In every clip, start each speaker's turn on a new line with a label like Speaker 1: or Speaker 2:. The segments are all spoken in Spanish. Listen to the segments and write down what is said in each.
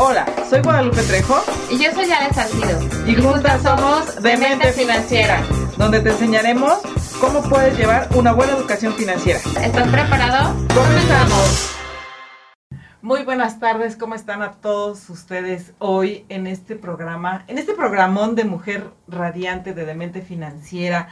Speaker 1: Hola, soy Guadalupe Trejo.
Speaker 2: Y yo soy Ale Salcido.
Speaker 1: Y juntas somos Demente Financiera, donde te enseñaremos cómo puedes llevar una buena educación financiera.
Speaker 2: ¿Estás preparado?
Speaker 1: ¡Comenzamos! Muy buenas tardes, ¿cómo están a todos ustedes hoy en este programa, en este programón de Mujer Radiante de Demente Financiera?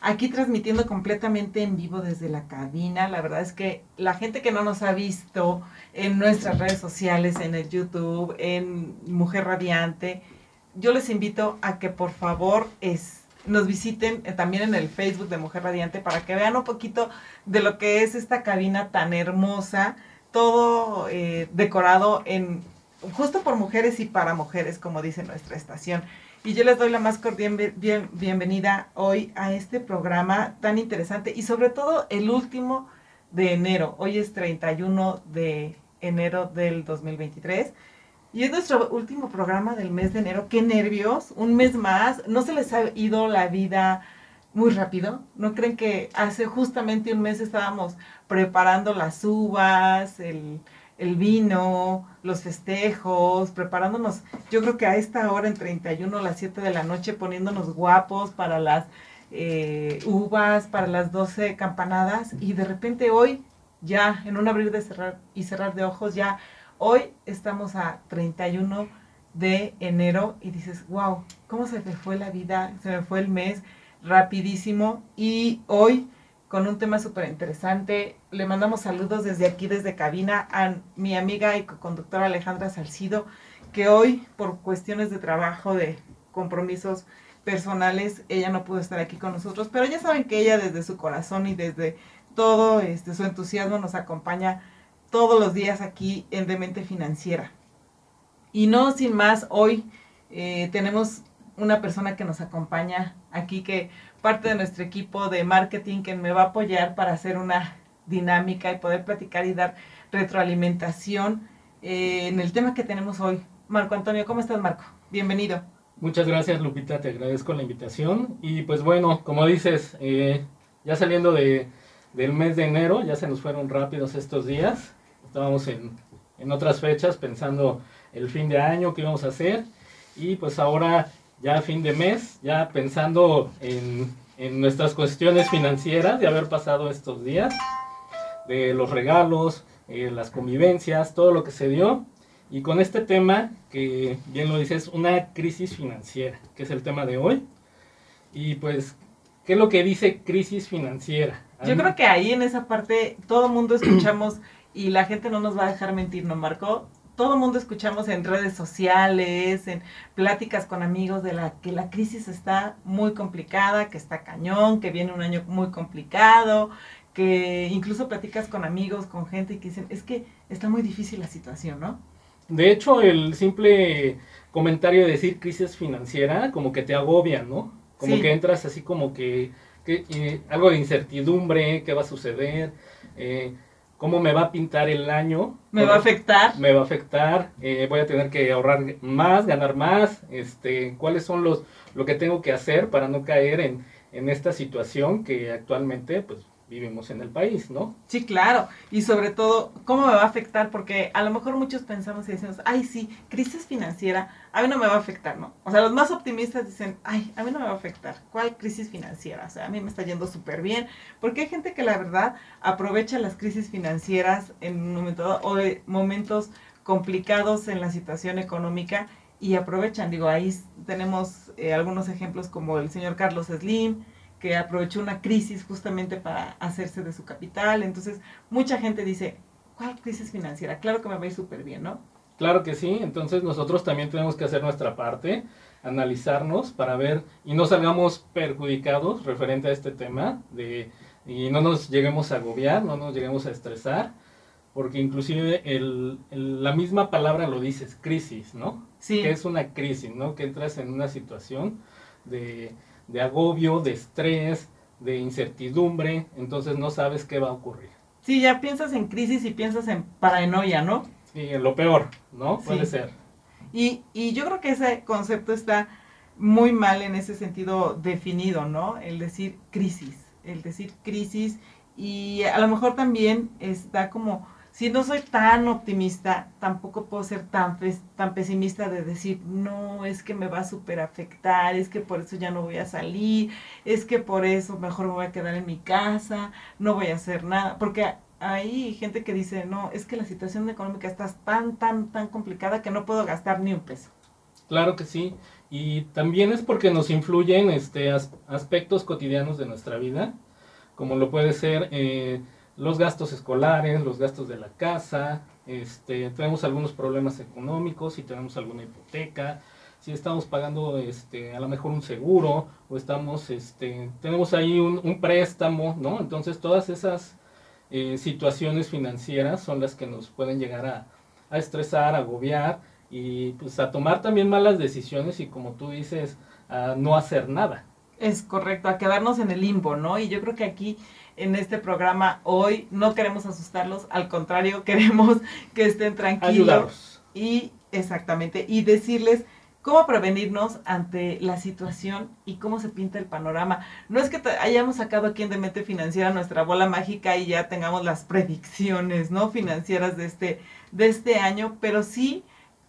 Speaker 1: Aquí transmitiendo completamente en vivo desde la cabina. La verdad es que la gente que no nos ha visto en nuestras redes sociales, en el YouTube, en Mujer Radiante, yo les invito a que por favor nos visiten también en el Facebook de Mujer Radiante para que vean un poquito de lo que es esta cabina tan hermosa, todo eh, decorado en justo por mujeres y para mujeres, como dice nuestra estación. Y yo les doy la más cordial bienvenida hoy a este programa tan interesante y sobre todo el último de enero. Hoy es 31 de enero del 2023 y es nuestro último programa del mes de enero. Qué nervios, un mes más. ¿No se les ha ido la vida muy rápido? ¿No creen que hace justamente un mes estábamos preparando las uvas, el el vino, los festejos, preparándonos, yo creo que a esta hora en 31, a las 7 de la noche, poniéndonos guapos para las eh, uvas, para las 12 campanadas, y de repente hoy, ya en un abrir de cerrar y cerrar de ojos, ya hoy estamos a 31 de enero y dices, wow, ¿cómo se me fue la vida? Se me fue el mes rapidísimo y hoy con un tema súper interesante. Le mandamos saludos desde aquí, desde cabina, a mi amiga y co-conductora Alejandra Salcido, que hoy, por cuestiones de trabajo, de compromisos personales, ella no pudo estar aquí con nosotros, pero ya saben que ella desde su corazón y desde todo este, su entusiasmo nos acompaña todos los días aquí en Demente Financiera. Y no sin más, hoy eh, tenemos una persona que nos acompaña aquí que parte de nuestro equipo de marketing que me va a apoyar para hacer una dinámica y poder platicar y dar retroalimentación eh, en el tema que tenemos hoy. Marco Antonio, ¿cómo estás, Marco? Bienvenido.
Speaker 3: Muchas gracias, Lupita, te agradezco la invitación. Y pues bueno, como dices, eh, ya saliendo de, del mes de enero, ya se nos fueron rápidos estos días. Estábamos en, en otras fechas pensando el fin de año, qué íbamos a hacer. Y pues ahora ya a fin de mes, ya pensando en, nuestras cuestiones financieras de haber pasado estos días, de los regalos, eh, las convivencias, todo lo que se dio. Y con este tema, que bien lo dices, una crisis financiera, que es el tema de hoy. Y pues, ¿qué es lo que dice crisis financiera?
Speaker 1: Yo creo que ahí en esa parte todo el mundo escuchamos y la gente no nos va a dejar mentir, ¿no, Marco? Todo el mundo escuchamos en redes sociales, en pláticas con amigos de la que la crisis está muy complicada, que está cañón, que viene un año muy complicado, que incluso platicas con amigos, con gente que dicen, es que está muy difícil la situación, ¿no?
Speaker 3: De hecho, el simple comentario de decir crisis financiera como que te agobia, ¿no? Como que entras así como que, eh, algo de incertidumbre, qué va a suceder. Eh, cómo me va a pintar el año.
Speaker 1: ¿Me va a afectar?
Speaker 3: Me va a afectar, eh, voy a tener que ahorrar más, ganar más, este, cuáles son los, lo que tengo que hacer para no caer en, en esta situación que actualmente, pues, vivimos en el país, ¿no?
Speaker 1: Sí, claro. Y sobre todo, ¿cómo me va a afectar? Porque a lo mejor muchos pensamos y decimos, ay, sí, crisis financiera, a mí no me va a afectar, ¿no? O sea, los más optimistas dicen, ay, a mí no me va a afectar. ¿Cuál crisis financiera? O sea, a mí me está yendo súper bien. Porque hay gente que la verdad aprovecha las crisis financieras en un momento o momentos complicados en la situación económica y aprovechan. Digo, ahí tenemos eh, algunos ejemplos como el señor Carlos Slim, que aprovechó una crisis justamente para hacerse de su capital. Entonces, mucha gente dice, ¿cuál crisis financiera? Claro que me va a ir súper bien, ¿no?
Speaker 3: Claro que sí, entonces nosotros también tenemos que hacer nuestra parte, analizarnos para ver y no salgamos perjudicados referente a este tema de, y no nos lleguemos a agobiar, no nos lleguemos a estresar, porque inclusive el, la misma palabra lo dices, crisis, ¿no? Sí. Que es una crisis, ¿no? Que entras en una situación de de agobio, de estrés, de incertidumbre, entonces no sabes qué va a ocurrir.
Speaker 1: Sí, ya piensas en crisis y piensas en paranoia, ¿no?
Speaker 3: Sí, en lo peor, ¿no? Puede ser.
Speaker 1: Y, y yo creo que ese concepto está muy mal en ese sentido definido, ¿no? El decir crisis, el decir crisis y a lo mejor también está como si no soy tan optimista, tampoco puedo ser tan, tan pesimista de decir, no, es que me va a super afectar, es que por eso ya no voy a salir, es que por eso mejor me voy a quedar en mi casa, no voy a hacer nada, porque hay gente que dice, no, es que la situación económica está tan, tan, tan complicada que no puedo gastar ni un peso.
Speaker 3: Claro que sí, y también es porque nos influyen este, aspectos cotidianos de nuestra vida, como lo puede ser eh, los gastos escolares, los gastos de la casa, este, tenemos algunos problemas económicos, si tenemos alguna hipoteca, si estamos pagando este, a lo mejor un seguro o estamos, este, tenemos ahí un, préstamo, ¿no? Entonces todas esas eh, situaciones financieras son las que nos pueden llegar a, estresar, a agobiar y pues a tomar también malas decisiones y como tú dices, a no hacer nada.
Speaker 1: Es correcto, a quedarnos en el limbo, ¿no? Y yo creo que aquí en este programa hoy no queremos asustarlos, al contrario, queremos que estén tranquilos. Y exactamente, y decirles cómo prevenirnos ante la situación y cómo se pinta el panorama. No es que hayamos sacado aquí en Demente Financiera nuestra bola mágica y ya tengamos las predicciones, ¿no? Financieras de este, de este año, pero sí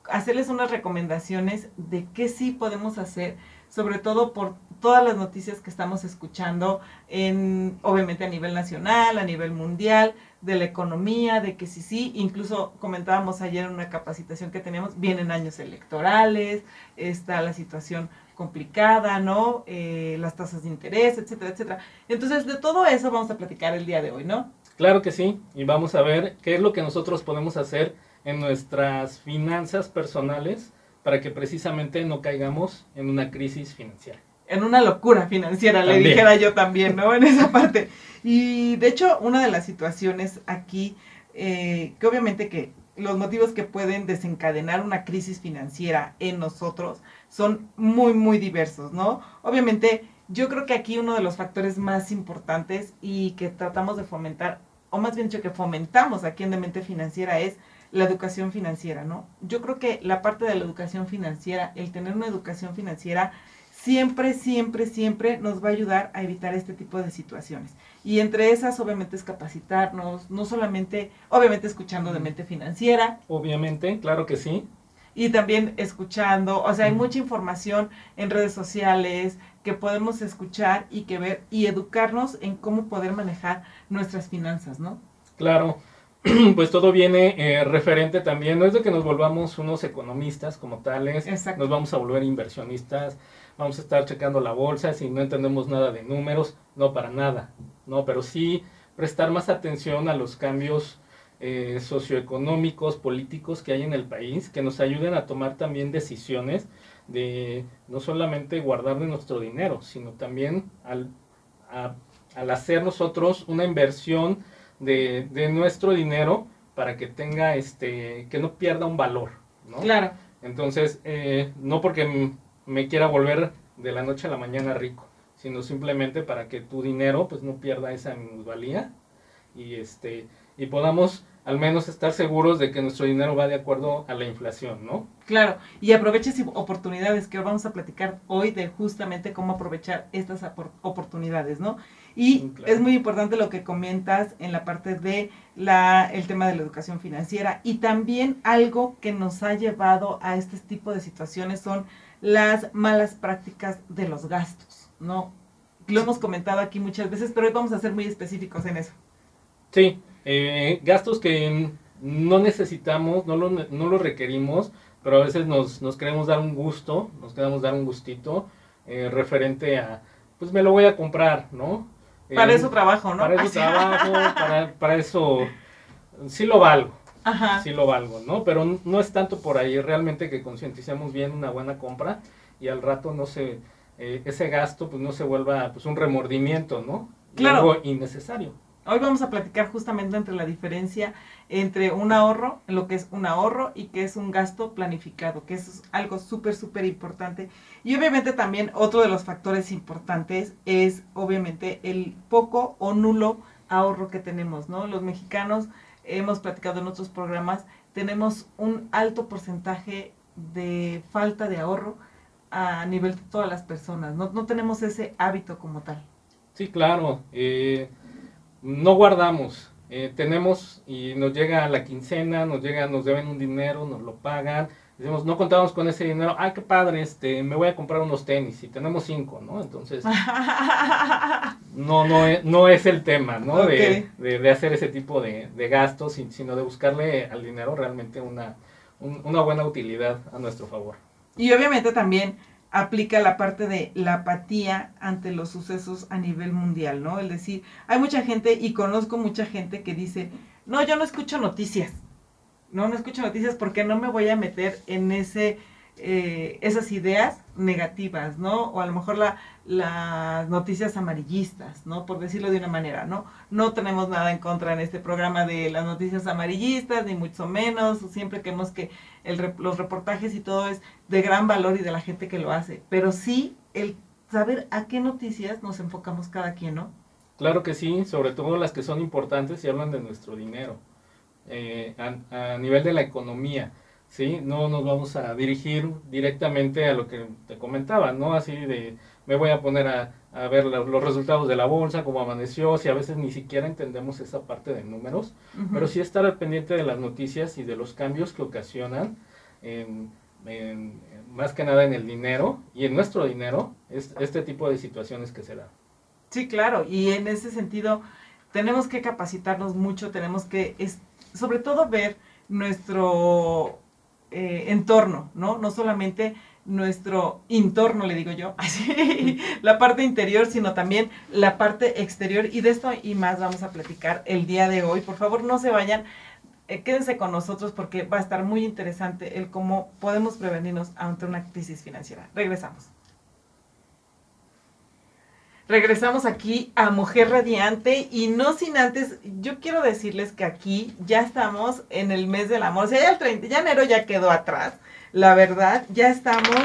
Speaker 1: hacerles unas recomendaciones de qué sí podemos hacer sobre todo por todas las noticias que estamos escuchando, en, obviamente a nivel nacional, a nivel mundial, de la economía, de que sí, sí, incluso comentábamos ayer en una capacitación que teníamos, vienen años electorales, está la situación complicada, ¿no? Eh, las tasas de interés, etcétera, etcétera. Entonces, de todo eso vamos a platicar el día de hoy, ¿no?
Speaker 3: Claro que sí, y vamos a ver qué es lo que nosotros podemos hacer en nuestras finanzas personales para que precisamente no caigamos en una crisis financiera.
Speaker 1: En una locura financiera, le dijera yo también, ¿no? En esa parte. Y de hecho, una de las situaciones aquí, eh, que obviamente que los motivos que pueden desencadenar una crisis financiera en nosotros son muy, muy diversos, ¿no? Obviamente, yo creo que aquí uno de los factores más importantes y que tratamos de fomentar, o más bien dicho que fomentamos aquí en Demente Financiera es la educación financiera, ¿no? Yo creo que la parte de la educación financiera, el tener una educación financiera, siempre, siempre, siempre nos va a ayudar a evitar este tipo de situaciones. Y entre esas, obviamente, es capacitarnos, no solamente, obviamente, escuchando de mente financiera.
Speaker 3: Obviamente, claro que sí.
Speaker 1: Y también escuchando, o sea, hay mucha información en redes sociales que podemos escuchar y que ver y educarnos en cómo poder manejar nuestras finanzas, ¿no?
Speaker 3: Claro. pues todo viene eh, referente también, no es de que nos volvamos unos economistas como tales, nos vamos a volver inversionistas, vamos a estar checando la bolsa si no entendemos nada de números, no para nada, no, pero sí prestar más atención a los cambios eh, socioeconómicos, políticos que hay en el país, que nos ayuden a tomar también decisiones de no solamente guardar de nuestro dinero, sino también al, al hacer nosotros una inversión de, de nuestro dinero para que tenga este que no pierda un valor ¿no?
Speaker 1: claro
Speaker 3: entonces eh, no porque me quiera volver de la noche a la mañana rico sino simplemente para que tu dinero pues no pierda esa minusvalía y este y podamos al menos estar seguros de que nuestro dinero va de acuerdo a la inflación, ¿no?
Speaker 1: Claro, y aproveches oportunidades que vamos a platicar hoy de justamente cómo aprovechar estas oportunidades, ¿no? Y es muy importante lo que comentas en la parte de la, el tema de la educación financiera y también algo que nos ha llevado a este tipo de situaciones son las malas prácticas de los gastos, ¿no? Lo hemos comentado aquí muchas veces, pero hoy vamos a ser muy específicos en eso.
Speaker 3: Sí, eh, gastos que no necesitamos, no lo, no lo requerimos, pero a veces nos, nos, queremos dar un gusto, nos queremos dar un gustito eh, referente a, pues me lo voy a comprar, ¿no?
Speaker 1: Para eso trabajo, ¿no?
Speaker 3: Para eso trabajo, para, para, eso sí lo valgo. Ajá. Sí lo valgo, ¿no? Pero no es tanto por ahí, realmente que concienticemos bien una buena compra y al rato no se, eh, ese gasto pues no se vuelva pues un remordimiento, ¿no?
Speaker 1: Claro.
Speaker 3: algo innecesario.
Speaker 1: Hoy vamos a platicar justamente entre la diferencia entre un ahorro, lo que es un ahorro y que es un gasto planificado, que es algo súper, súper importante. Y obviamente también otro de los factores importantes es obviamente el poco o nulo ahorro que tenemos, ¿no? Los mexicanos, hemos platicado en otros programas, tenemos un alto porcentaje de falta de ahorro a nivel de todas las personas, no, no tenemos ese hábito como tal.
Speaker 3: Sí, claro. Eh no guardamos. eh, tenemos y nos llega la quincena, nos llega, nos deben un dinero, nos lo pagan, decimos, no contamos con ese dinero, ah, qué padre, este, me voy a comprar unos tenis y tenemos cinco, ¿no? Entonces, no, no, es, no es el tema, ¿no? De, de, hacer ese tipo de, de, gastos, sino de buscarle al dinero realmente una, una buena utilidad a nuestro favor.
Speaker 1: Y obviamente también aplica la parte de la apatía ante los sucesos a nivel mundial, ¿no? Es decir, hay mucha gente y conozco mucha gente que dice, no, yo no escucho noticias, no, no escucho noticias porque no me voy a meter en ese, eh, esas ideas negativas, ¿no? O a lo mejor la, las noticias amarillistas, ¿no? Por decirlo de una manera, ¿no? No tenemos nada en contra en este programa de las noticias amarillistas, ni mucho menos, siempre queremos que el, los reportajes y todo es de gran valor y de la gente que lo hace, pero sí el saber a qué noticias nos enfocamos cada quien, ¿no?
Speaker 3: Claro que sí, sobre todo las que son importantes y hablan de nuestro dinero, eh, a, a nivel de la economía. ¿Sí? No nos vamos a dirigir directamente a lo que te comentaba, ¿no? Así de, me voy a poner a, a ver los resultados de la bolsa, cómo amaneció, si a veces ni siquiera entendemos esa parte de números, pero sí estar al pendiente de las noticias y de los cambios que ocasionan, en, más que nada en el dinero y en nuestro dinero, es, este tipo de situaciones que se dan.
Speaker 1: Sí, claro, y en ese sentido tenemos que capacitarnos mucho, tenemos que, es, sobre todo, ver nuestro eh, entorno, ¿no? No solamente nuestro entorno, le digo yo, así, la parte interior, sino también la parte exterior. Y de esto y más vamos a platicar el día de hoy. Por favor, no se vayan, eh, quédense con nosotros porque va a estar muy interesante el cómo podemos prevenirnos ante una crisis financiera. Regresamos. Regresamos aquí a Mujer Radiante y no sin antes, yo quiero decirles que aquí ya estamos en el mes del amor, o sea, ya el 30, ya enero ya quedó atrás, la verdad, ya estamos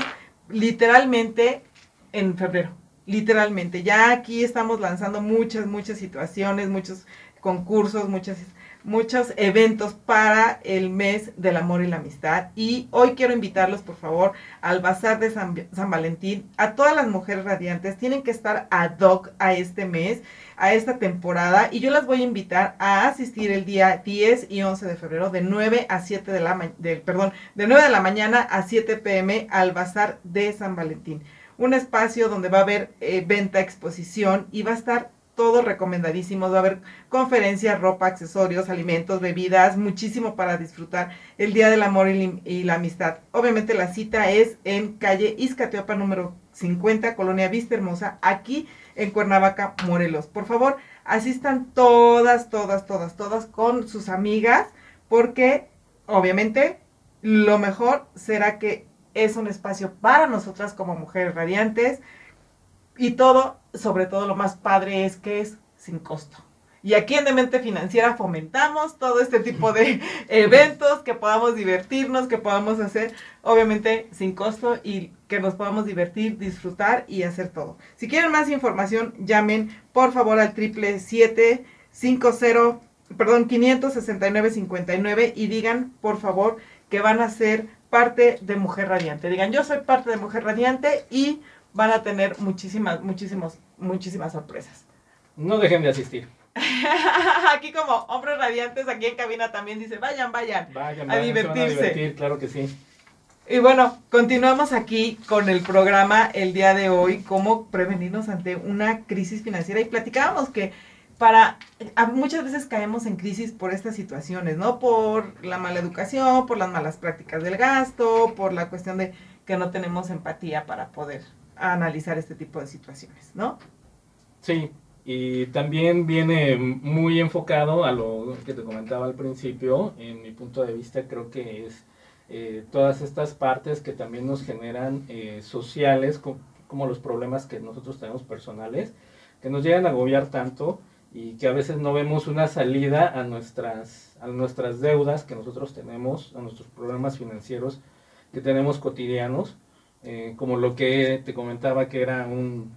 Speaker 1: literalmente en febrero, literalmente, ya aquí estamos lanzando muchas, muchas situaciones, muchos concursos, muchas muchos eventos para el mes del amor y la amistad. Y hoy quiero invitarlos, por favor, al Bazar de San, Valentín. A todas las mujeres radiantes tienen que estar ad hoc a este mes, a esta temporada. Y yo las voy a invitar a asistir el día 10 y 11 de febrero de 9 a 7 de la, de, perdón, de 9 de la mañana a 7 pm al Bazar de San Valentín. Un espacio donde va a haber eh, venta, exposición y va a estar todo recomendadísimo. Va a haber conferencias, ropa, accesorios, alimentos, bebidas, muchísimo para disfrutar el Día del Amor y, la Amistad. Obviamente la cita es en calle Izcateopa número 50, Colonia Vista Hermosa, aquí en Cuernavaca, Morelos. Por favor, asistan todas, todas, todas, todas con sus amigas, porque obviamente lo mejor será que es un espacio para nosotras como mujeres radiantes y todo sobre todo lo más padre es que es sin costo. Y aquí en Demente Financiera fomentamos todo este tipo de eventos, que podamos divertirnos, que podamos hacer, obviamente, sin costo y que nos podamos divertir, disfrutar y hacer todo. Si quieren más información, llamen por favor al triple siete perdón, 569 59 y digan, por favor, que van a ser parte de Mujer Radiante. Digan, yo soy parte de Mujer Radiante y van a tener muchísimas, muchísimos, muchísimas sorpresas.
Speaker 3: No dejen de asistir.
Speaker 1: aquí como hombres radiantes, aquí en cabina también dice, vayan, vayan,
Speaker 3: vayan a divertirse. a divertir, claro que sí.
Speaker 1: Y bueno, continuamos aquí con el programa el día de hoy, cómo prevenirnos ante una crisis financiera. Y platicábamos que para, muchas veces caemos en crisis por estas situaciones, ¿no? Por la mala educación, por las malas prácticas del gasto, por la cuestión de que no tenemos empatía para poder analizar este tipo de situaciones, ¿no?
Speaker 3: Sí, y también viene muy enfocado a lo que te comentaba al principio, en mi punto de vista creo que es eh, todas estas partes que también nos generan eh, sociales, como los problemas que nosotros tenemos personales, que nos llegan a agobiar tanto y que a veces no vemos una salida a nuestras, a nuestras deudas que nosotros tenemos, a nuestros problemas financieros que tenemos cotidianos eh, como lo que te comentaba que era un,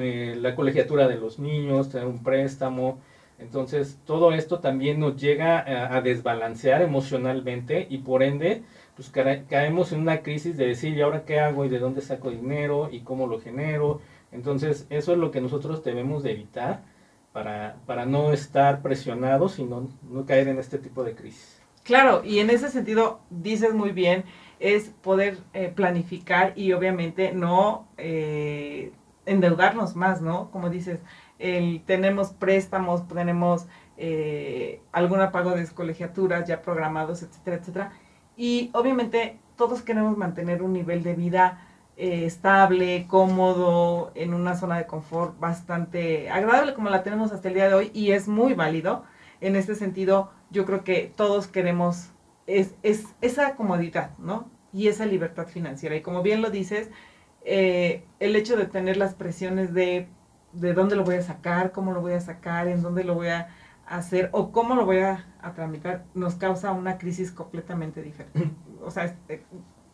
Speaker 3: eh, la colegiatura de los niños, tener un préstamo. Entonces, todo esto también nos llega a, desbalancear emocionalmente y por ende, pues caemos en una crisis de decir, ¿y ahora qué hago? ¿Y de dónde saco dinero? ¿Y cómo lo genero? Entonces, eso es lo que nosotros debemos de evitar para, para no estar presionados y no, no caer en este tipo de crisis.
Speaker 1: Claro, y en ese sentido dices muy bien, es poder eh, planificar y obviamente no eh, endeudarnos más, ¿no? Como dices, tenemos préstamos, tenemos eh, algún pago de colegiaturas ya programados, etcétera, etcétera. Y obviamente todos queremos mantener un nivel de vida eh, estable, cómodo, en una zona de confort bastante agradable como la tenemos hasta el día de hoy y es muy válido. En este sentido, yo creo que todos queremos es, es esa comodidad, ¿no? Y esa libertad financiera. Y como bien lo dices, eh, el hecho de tener las presiones de de dónde lo voy a sacar, cómo lo voy a sacar, en dónde lo voy a hacer o cómo lo voy a, a tramitar, nos causa una crisis completamente diferente. O sea, este,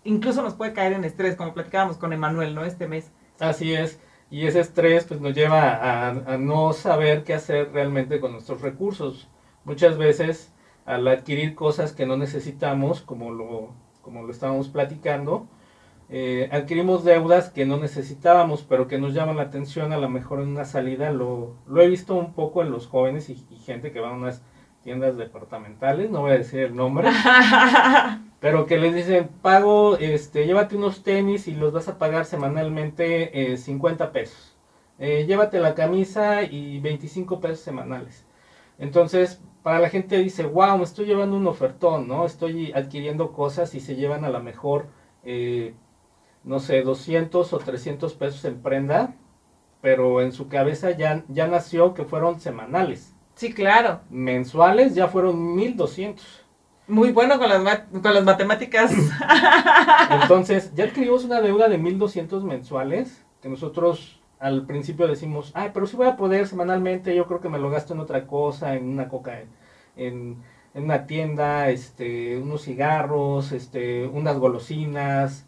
Speaker 1: incluso nos puede caer en estrés, como platicábamos con Emanuel, ¿no? Este mes.
Speaker 3: Así es. Y ese estrés pues nos lleva a, a, no saber qué hacer realmente con nuestros recursos. Muchas veces al adquirir cosas que no necesitamos, como lo, como lo estábamos platicando, eh, adquirimos deudas que no necesitábamos, pero que nos llaman la atención a lo mejor en una salida. Lo, lo he visto un poco en los jóvenes y, y, gente que va a unas tiendas departamentales, no voy a decir el nombre, pero que les dicen, pago, este, llévate unos tenis y los vas a pagar semanalmente eh, 50 pesos. Eh, llévate la camisa y 25 pesos semanales. Entonces, para la gente dice, wow, me estoy llevando un ofertón, ¿no? Estoy adquiriendo cosas y se llevan a la mejor eh, no sé, 200 o 300 pesos en prenda, pero en su cabeza ya, ya nació que fueron semanales.
Speaker 1: Sí, claro.
Speaker 3: Mensuales ya fueron 1200.
Speaker 1: Muy bueno con las, con las matemáticas.
Speaker 3: Entonces, ya adquirimos una deuda de 1200 mensuales, que nosotros al principio decimos, ay, pero si voy a poder semanalmente, yo creo que me lo gasto en otra cosa, en una coca, en, en, en una tienda, este, unos cigarros, este, unas golosinas,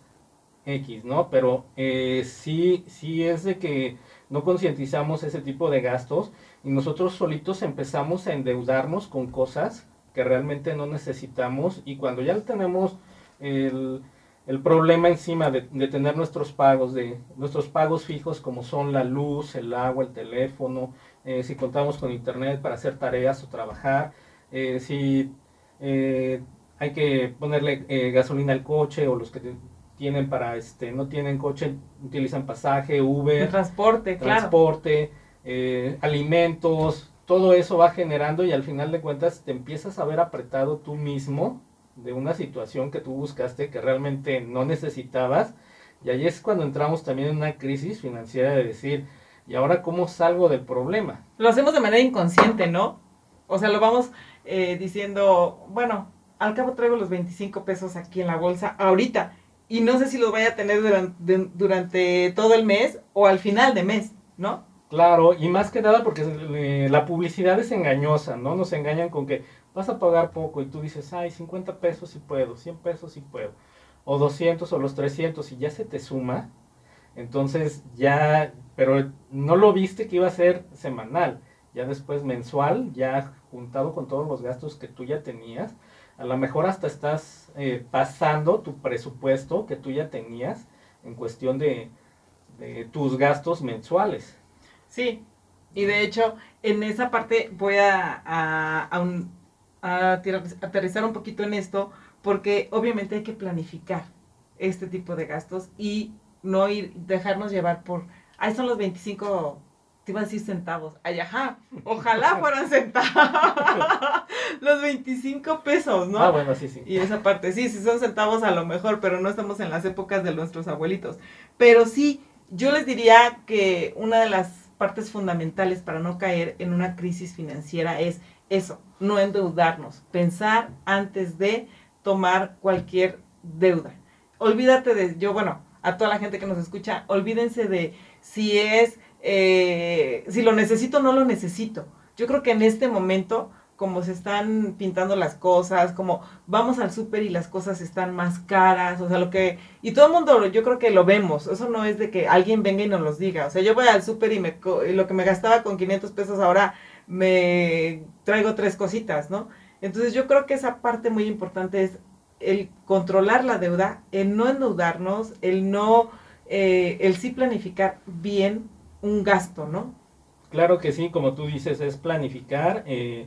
Speaker 3: X, ¿no? Pero eh, sí, sí es de que no concientizamos ese tipo de gastos y nosotros solitos empezamos a endeudarnos con cosas que realmente no necesitamos y cuando ya tenemos el, el problema encima de, de, tener nuestros pagos, de nuestros pagos fijos como son la luz, el agua, el teléfono, eh, si contamos con internet para hacer tareas o trabajar, eh, si eh, hay que ponerle eh, gasolina al coche o los que tienen para, este, no tienen coche, utilizan pasaje, Uber,
Speaker 1: transporte,
Speaker 3: transporte, claro. eh, alimentos, todo eso va generando y al final de cuentas te empiezas a ver apretado tú mismo de una situación que tú buscaste que realmente no necesitabas y ahí es cuando entramos también en una crisis financiera de decir, ¿y ahora cómo salgo del problema?
Speaker 1: Lo hacemos de manera inconsciente, ¿no? O sea, lo vamos eh, diciendo, bueno, al cabo traigo los 25 pesos aquí en la bolsa ahorita y no sé si los vaya a tener durante, durante, todo el mes o al final de mes, ¿no?
Speaker 3: Claro, y más que nada porque eh, la publicidad es engañosa, ¿no? Nos engañan con que vas a pagar poco y tú dices, ay, 50 pesos sí puedo, 100 pesos sí puedo, o 200 o los 300 y ya se te suma, entonces ya, pero no lo viste que iba a ser semanal, ya después mensual, ya juntado con todos los gastos que tú ya tenías, a lo mejor hasta estás eh, pasando tu presupuesto que tú ya tenías en cuestión de, tus gastos mensuales.
Speaker 1: Sí, y de hecho en esa parte voy a, a aterrizar un poquito en esto porque obviamente hay que planificar este tipo de gastos y no ir, dejarnos llevar por, ahí son los 25 te iba a decir centavos. Ay, ajá, ojalá fueran centavos. Los 25 pesos, ¿no?
Speaker 3: Ah, bueno, sí, sí.
Speaker 1: Y esa parte, sí, sí son centavos a lo mejor, pero no estamos en las épocas de nuestros abuelitos. Pero sí, yo les diría que una de las partes fundamentales para no caer en una crisis financiera es eso, no endeudarnos, pensar antes de tomar cualquier deuda. Olvídate de, yo, bueno, a toda la gente que nos escucha, olvídense de si es eh, si lo necesito o no lo necesito. Yo creo que en este momento, como se están pintando las cosas, como vamos al súper y las cosas están más caras, o sea, lo que... Y todo el mundo, yo creo que lo vemos, eso no es de que alguien venga y nos los diga, o sea, yo voy al súper y, me, y lo que me gastaba con 500 pesos ahora me traigo tres cositas, ¿no? Entonces yo creo que esa parte muy importante es el controlar la deuda, el no endeudarnos, el no, eh, el sí planificar bien un gasto, ¿no?
Speaker 3: Claro que sí, como tú dices, es planificar eh,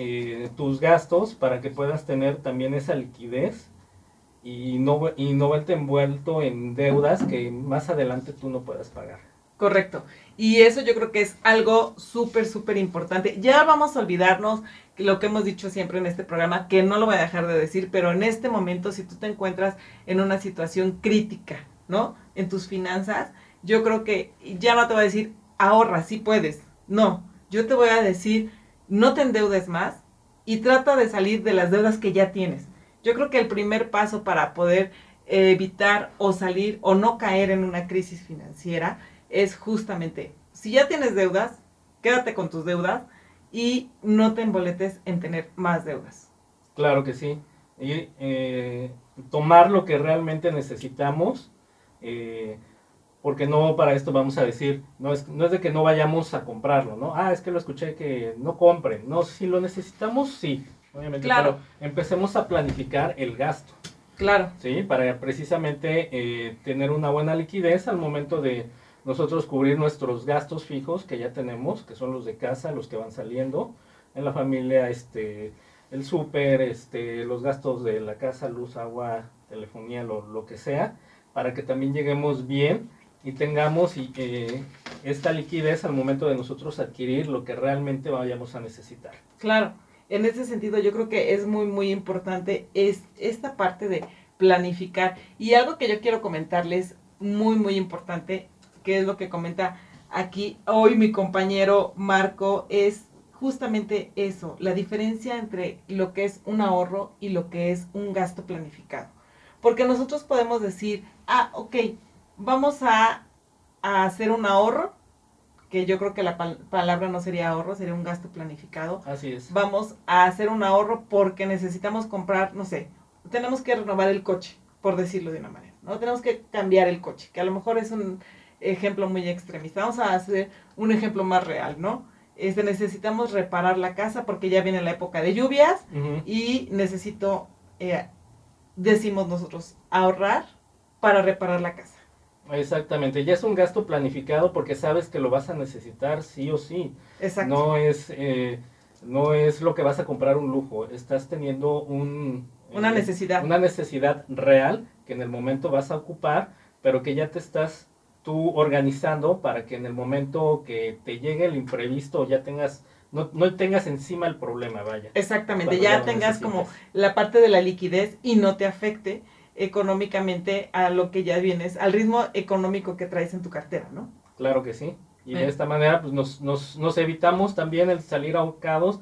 Speaker 3: eh, tus gastos para que puedas tener también esa liquidez y no, y no verte envuelto en deudas que más adelante tú no puedas pagar.
Speaker 1: Correcto. Y eso yo creo que es algo súper, súper importante. Ya vamos a olvidarnos lo que hemos dicho siempre en este programa, que no lo voy a dejar de decir, pero en este momento, si tú te encuentras en una situación crítica, ¿no? En tus finanzas, yo creo que ya no te voy a decir, ahorra, sí puedes. No, yo te voy a decir, no te endeudes más y trata de salir de las deudas que ya tienes. Yo creo que el primer paso para poder evitar o salir o no caer en una crisis financiera es justamente, si ya tienes deudas, quédate con tus deudas y no te emboletes en tener más deudas.
Speaker 3: Claro que sí. Y eh, tomar lo que realmente necesitamos, eh, porque no para esto vamos a decir, no es, no es de que no vayamos a comprarlo, ¿no? Ah, es que lo escuché que no compren. No, si lo necesitamos, sí, obviamente.
Speaker 1: Claro.
Speaker 3: Pero empecemos a planificar el gasto.
Speaker 1: Claro.
Speaker 3: Sí, para precisamente eh, tener una buena liquidez al momento de nosotros cubrir nuestros gastos fijos que ya tenemos, que son los de casa, los que van saliendo en la familia, este, el súper, este, los gastos de la casa, luz, agua, telefonía, lo, lo que sea, para que también lleguemos bien y tengamos esta liquidez al momento de nosotros adquirir lo que realmente vayamos a necesitar.
Speaker 1: Claro, en ese sentido yo creo que es muy, muy importante es esta parte de planificar. Y algo que yo quiero comentarles muy, muy importante, que es lo que comenta aquí hoy mi compañero Marco, es justamente eso, la diferencia entre lo que es un ahorro y lo que es un gasto planificado. Porque nosotros podemos decir, ah, ok, vamos a, a hacer un ahorro, que yo creo que la pal palabra no sería ahorro, sería un gasto planificado.
Speaker 3: Así es.
Speaker 1: Vamos a hacer un ahorro porque necesitamos comprar, no sé, tenemos que renovar el coche, por decirlo de una manera, ¿no? Tenemos que cambiar el coche, que a lo mejor es un ejemplo muy extremista. Vamos a hacer un ejemplo más real, ¿no? Este, necesitamos reparar la casa porque ya viene la época de lluvias
Speaker 3: Uh -huh.
Speaker 1: y necesito, eh, decimos nosotros, ahorrar para reparar la casa.
Speaker 3: Exactamente, ya es un gasto planificado porque sabes que lo vas a necesitar sí o sí.
Speaker 1: Exacto.
Speaker 3: No es, eh, no es lo que vas a comprar un lujo, estás teniendo un,
Speaker 1: Una
Speaker 3: eh,
Speaker 1: necesidad.
Speaker 3: Una necesidad real que en el momento vas a ocupar, pero que ya te estás tú organizando para que en el momento que te llegue el imprevisto ya tengas, no, no tengas encima el problema, vaya.
Speaker 1: Exactamente, ya tengas como la parte de la liquidez y no te afecte económicamente a lo que ya vienes, al ritmo económico que traes en tu cartera, ¿no?
Speaker 3: Claro que sí. Y de esta manera pues nos, nos, nos evitamos también el salir ahogados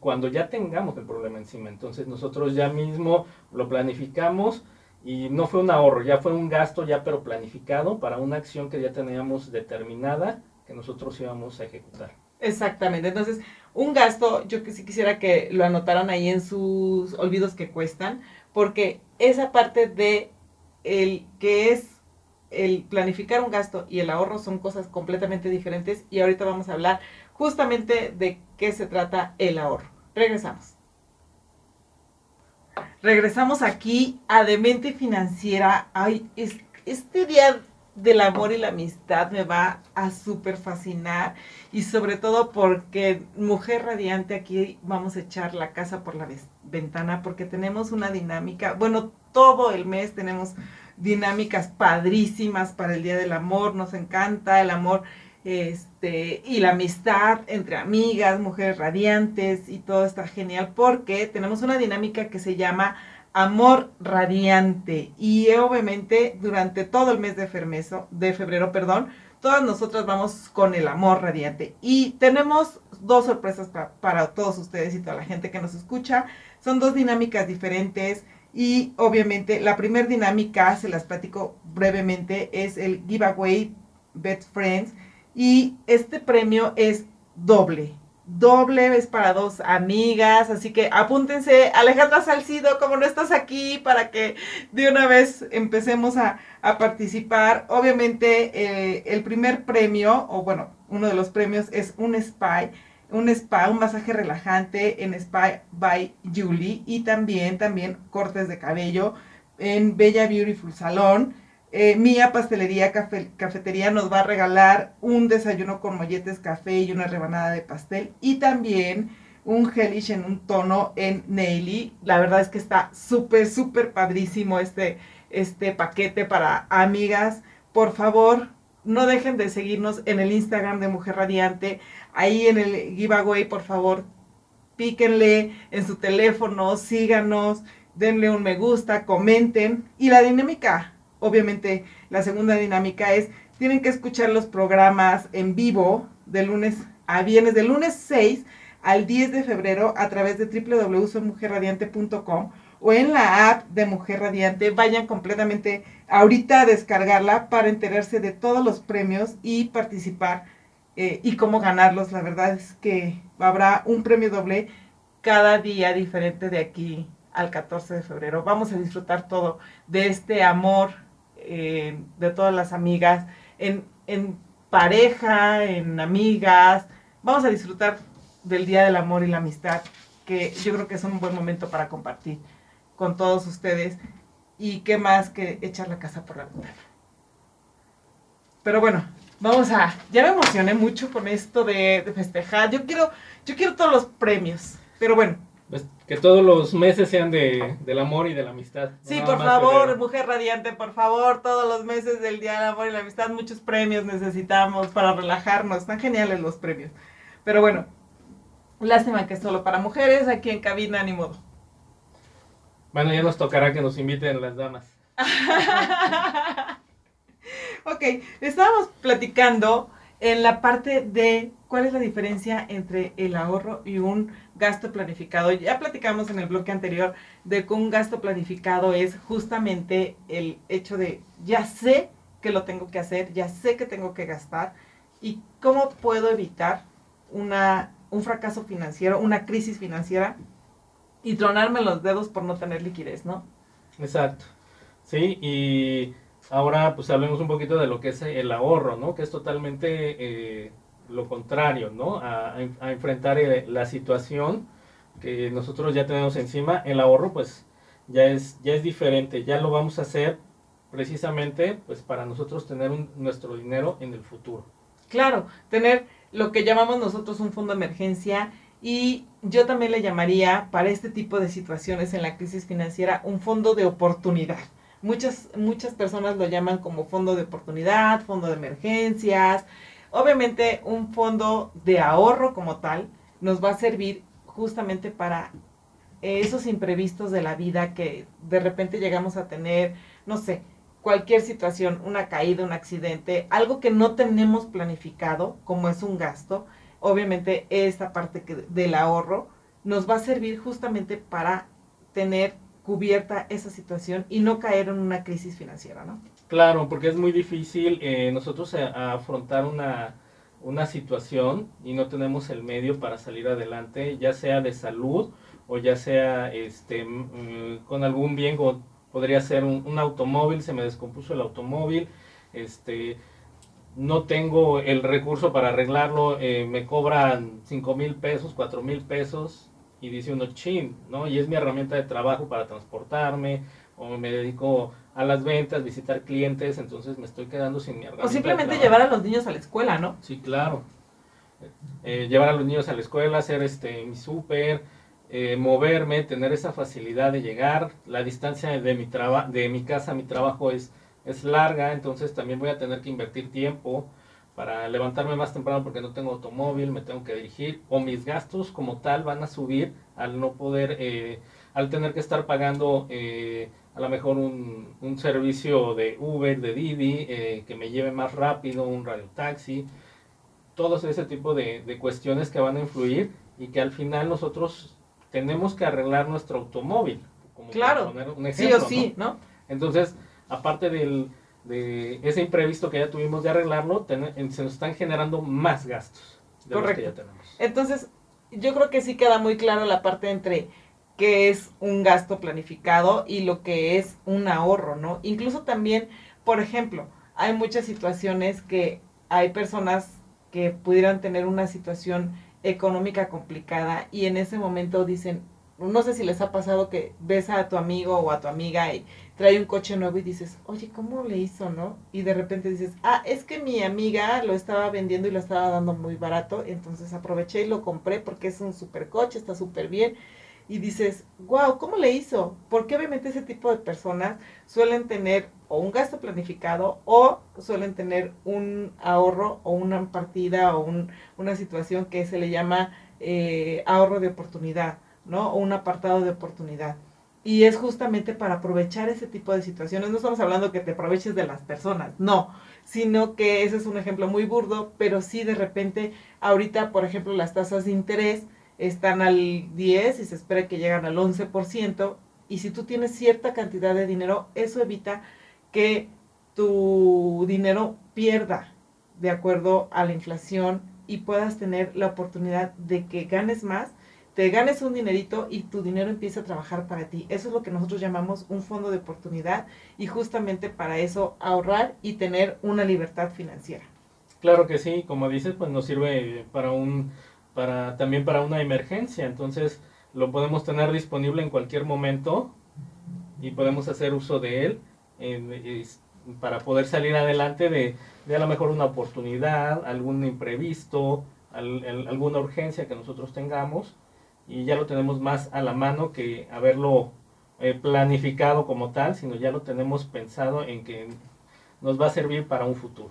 Speaker 3: cuando ya tengamos el problema encima. Entonces nosotros ya mismo lo planificamos y no fue un ahorro, ya fue un gasto ya pero planificado para una acción que ya teníamos determinada que nosotros íbamos a ejecutar.
Speaker 1: Exactamente. Entonces, un gasto, yo que sí quisiera que lo anotaran ahí en sus olvidos que cuestan, porque esa parte de el que es el planificar un gasto y el ahorro son cosas completamente diferentes y ahorita vamos a hablar justamente de qué se trata el ahorro. Regresamos. Regresamos aquí a Demente Financiera. Ay, es- este día del amor y la amistad me va a súper fascinar y sobre todo porque Mujer Radiante aquí vamos a echar la casa por la ventana porque tenemos una dinámica, bueno, todo el mes tenemos dinámicas padrísimas para el Día del Amor, nos encanta el amor este y la amistad entre amigas, mujeres radiantes y todo está genial porque tenemos una dinámica que se llama Amor Radiante y obviamente durante todo el mes de febrero, perdón, todas nosotras vamos con el amor radiante y tenemos dos sorpresas pa- para todos ustedes y toda la gente que nos escucha. Son dos dinámicas diferentes y obviamente la primera dinámica, se las platico brevemente, es el giveaway Best Friends y este premio es doble. Doble es para dos amigas, así que apúntense, Alejandra Salcido, como no estás aquí, para que de una vez empecemos a, a participar. Obviamente, eh, el primer premio, o bueno, uno de los premios es un spa, un spa, un masaje relajante en Spa by Julie y también, también cortes de cabello en Bella Beautiful Salón. Eh, Mía Pastelería Cafe- Cafetería nos va a regalar un desayuno con molletes café y una rebanada de pastel y también un gelish en un tono en Neily. La verdad es que está súper, súper padrísimo este, este paquete para amigas. Por favor, no dejen de seguirnos en el Instagram de Mujer Radiante. Ahí en el giveaway, por favor, píquenle en su teléfono, síganos, denle un me gusta, comenten. Y la dinámica, obviamente, la segunda dinámica es, tienen que escuchar los programas en vivo de lunes a viernes, de lunes 6 al 10 de febrero a través de www.mujerradiante.com o en la app de Mujer Radiante. Vayan completamente ahorita a descargarla para enterarse de todos los premios y participar eh, y cómo ganarlos. La verdad es que habrá un premio doble cada día diferente de aquí al 14 de febrero. Vamos a disfrutar todo de este amor eh, de todas las amigas, en, en pareja, en amigas. Vamos a disfrutar del Día del Amor y la Amistad, que yo creo que es un buen momento para compartir con todos ustedes. Y qué más que echar la casa por la ventana. Pero bueno, vamos a. Ya me emocioné mucho con esto de, de festejar. Yo quiero, yo quiero todos los premios. Pero bueno,
Speaker 3: Pues, que todos los meses sean de, del amor y de la amistad.
Speaker 1: Sí, por favor,
Speaker 3: febrero.
Speaker 1: mujer radiante, por favor, todos los meses del Día del Amor y la Amistad, muchos premios necesitamos para relajarnos. Están geniales los premios. Pero bueno, lástima que es solo para mujeres, aquí en cabina, ni modo.
Speaker 3: Bueno, ya nos tocará que nos inviten las damas.
Speaker 1: Ok, estábamos platicando en la parte de cuál es la diferencia entre el ahorro y un gasto planificado. Ya platicamos en el bloque anterior de que un gasto planificado es justamente el hecho de ya sé que lo tengo que hacer, ya sé que tengo que gastar y cómo puedo evitar una, un fracaso financiero, una crisis financiera y tronarme los dedos por no tener liquidez, ¿no?
Speaker 3: Exacto. Sí, y ahora pues hablemos un poquito de lo que es el ahorro, ¿no? Que es totalmente eh, lo contrario, ¿no? A, a en- a enfrentar eh, la situación que nosotros ya tenemos encima. El ahorro pues ya es, ya es diferente, ya lo vamos a hacer precisamente pues para nosotros tener nuestro dinero en el futuro.
Speaker 1: Claro, tener lo que llamamos nosotros un fondo de emergencia y yo también le llamaría para este tipo de situaciones en la crisis financiera un fondo de oportunidad. Muchas, muchas personas lo llaman como fondo de oportunidad, fondo de emergencias. Obviamente un fondo de ahorro como tal nos va a servir justamente para esos imprevistos de la vida que de repente llegamos a tener, no sé, cualquier situación, una caída, un accidente, algo que no tenemos planificado, como es un gasto, obviamente esta parte que, del ahorro nos va a servir justamente para tener cubierta esa situación y no caer en una crisis financiera, ¿no?
Speaker 3: Claro, porque es muy difícil eh, nosotros afrontar una, una situación y no tenemos el medio para salir adelante, ya sea de salud o ya sea este, mm, con algún bien, podría ser un, un automóvil, se me descompuso el automóvil, este, no tengo el recurso para arreglarlo, eh, me cobran 5 mil pesos, 4 mil pesos y dice uno, chin, ¿no? Y es mi herramienta de trabajo para transportarme o me dedico a las ventas, visitar clientes, entonces me estoy quedando sin mi herramienta.
Speaker 1: O simplemente llevar a los niños a la escuela, ¿no?
Speaker 3: Sí, claro. Eh, llevar a los niños a la escuela, hacer este mi súper, eh, moverme, tener esa facilidad de llegar. La distancia de mi traba de mi casa a mi trabajo es, es larga, entonces también voy a tener que invertir tiempo para levantarme más temprano porque no tengo automóvil, me tengo que dirigir, o mis gastos como tal van a subir al no poder, eh, al tener que estar pagando eh, a lo mejor un, un servicio de Uber, de Didi, eh, que me lleve más rápido, un radiotaxi, todos ese tipo de, de cuestiones que van a influir y que al final nosotros tenemos que arreglar nuestro automóvil. Como
Speaker 1: Claro.
Speaker 3: poner un
Speaker 1: Sí
Speaker 3: ejemplo,
Speaker 1: o sí, ¿no?
Speaker 3: entonces, aparte del, de ese imprevisto que ya tuvimos de arreglarlo, ten- se nos están generando más gastos de los que
Speaker 1: Correcto.
Speaker 3: ya tenemos.
Speaker 1: Entonces, yo creo que sí queda muy claro la parte entre qué es un gasto planificado y lo que es un ahorro, ¿no? Incluso también, por ejemplo, hay muchas situaciones que hay personas que pudieran tener una situación económica complicada y en ese momento dicen, no sé si les ha pasado que ves a tu amigo o a tu amiga y trae un coche nuevo y dices, oye, ¿cómo le hizo, no? Y de repente dices, ah, es que mi amiga lo estaba vendiendo y lo estaba dando muy barato, entonces aproveché y lo compré porque es un super coche, está súper bien. Y dices, wow, ¿cómo le hizo? Porque obviamente ese tipo de personas suelen tener o un gasto planificado o suelen tener un ahorro o una partida o un, una situación que se le llama eh, ahorro de oportunidad, ¿no? O un apartado de oportunidad. Y es justamente para aprovechar ese tipo de situaciones. No estamos hablando que te aproveches de las personas, no, sino que ese es un ejemplo muy burdo, pero sí de repente, ahorita, por ejemplo, las tasas de interés están al 10 y se espera que llegan al 11%, y si tú tienes cierta cantidad de dinero, eso evita que tu dinero pierda de acuerdo a la inflación y puedas tener la oportunidad de que ganes más te ganes un dinerito y tu dinero empieza a trabajar para ti. Eso es lo que nosotros llamamos un fondo de oportunidad y justamente para eso ahorrar y tener una libertad financiera.
Speaker 3: Claro que sí, como dices, pues nos sirve para un para también para una emergencia, entonces lo podemos tener disponible en cualquier momento y podemos hacer uso de él para poder salir adelante de, de, a lo mejor una oportunidad, algún imprevisto, alguna urgencia que nosotros tengamos y ya lo tenemos más a la mano que haberlo eh, planificado como tal, sino ya lo tenemos pensado en que nos va a servir para un futuro.